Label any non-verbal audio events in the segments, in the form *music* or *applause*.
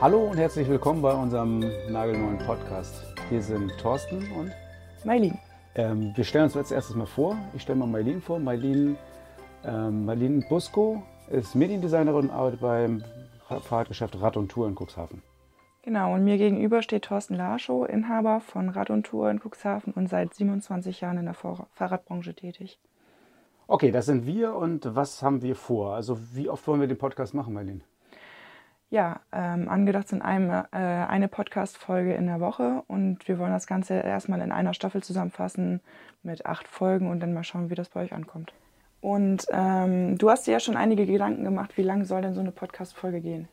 Hallo und herzlich willkommen bei unserem nagelneuen Podcast. Hier sind Thorsten und Mailin. Ähm, wir stellen uns als erstes mal vor. Ich stelle mal Mailin vor. Mailin, ähm, Mailin Busko ist Mediendesignerin und arbeitet beim Fahrradgeschäft Rad und Tour in Cuxhaven. Genau, und mir gegenüber steht Thorsten Larschow, Inhaber von Rad und Tour in Cuxhaven und seit 27 Jahren in der Fahrradbranche tätig. Okay, das sind wir und was haben wir vor? Also wie oft wollen wir den Podcast machen, Marlene? Ja, ähm, angedacht sind eine, äh, eine Podcast-Folge in der Woche und wir wollen das Ganze erstmal in einer Staffel zusammenfassen mit acht Folgen und dann mal schauen, wie das bei euch ankommt. Und ähm, du hast dir ja schon einige Gedanken gemacht, wie lange soll denn so eine Podcast-Folge gehen?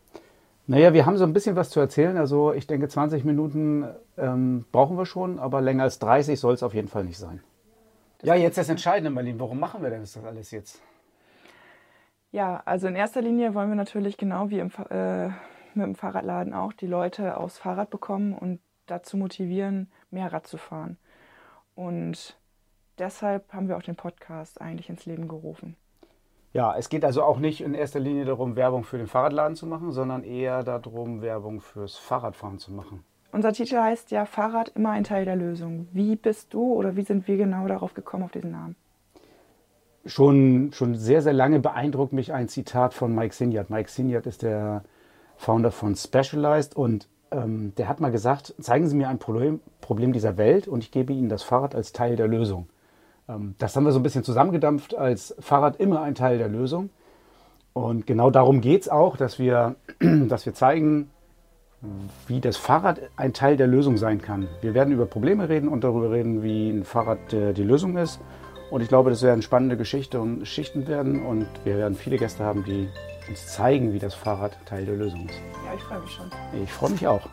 Naja, wir haben so ein bisschen was zu erzählen. Also ich denke, 20 Minuten ähm, brauchen wir schon, aber länger als 30 soll es auf jeden Fall nicht sein. Das ja, jetzt das Entscheidende, Marlene. Warum machen wir denn das alles jetzt? Ja, also in erster Linie wollen wir natürlich genau wie im, äh, mit dem Fahrradladen auch die Leute aufs Fahrrad bekommen und dazu motivieren, mehr Rad zu fahren. Und deshalb haben wir auch den Podcast eigentlich ins Leben gerufen. Ja, es geht also auch nicht in erster Linie darum, Werbung für den Fahrradladen zu machen, sondern eher darum, Werbung fürs Fahrradfahren zu machen. Unser Titel heißt ja Fahrrad immer ein Teil der Lösung. Wie bist du oder wie sind wir genau darauf gekommen, auf diesen Namen? Schon, schon sehr, sehr lange beeindruckt mich ein Zitat von Mike Sinyard. Mike Sinyard ist der Founder von Specialized und ähm, der hat mal gesagt, zeigen Sie mir ein Problem, Problem dieser Welt und ich gebe Ihnen das Fahrrad als Teil der Lösung. Ähm, das haben wir so ein bisschen zusammengedampft als Fahrrad immer ein Teil der Lösung. Und genau darum geht es auch, dass wir, *clears throat* dass wir zeigen, wie das Fahrrad ein Teil der Lösung sein kann. Wir werden über Probleme reden und darüber reden, wie ein Fahrrad äh, die Lösung ist. Und ich glaube, das werden spannende Geschichte und Schichten werden und wir werden viele Gäste haben, die uns zeigen, wie das Fahrrad Teil der Lösung ist. Ja, ich freue mich schon. Ich freue mich auch.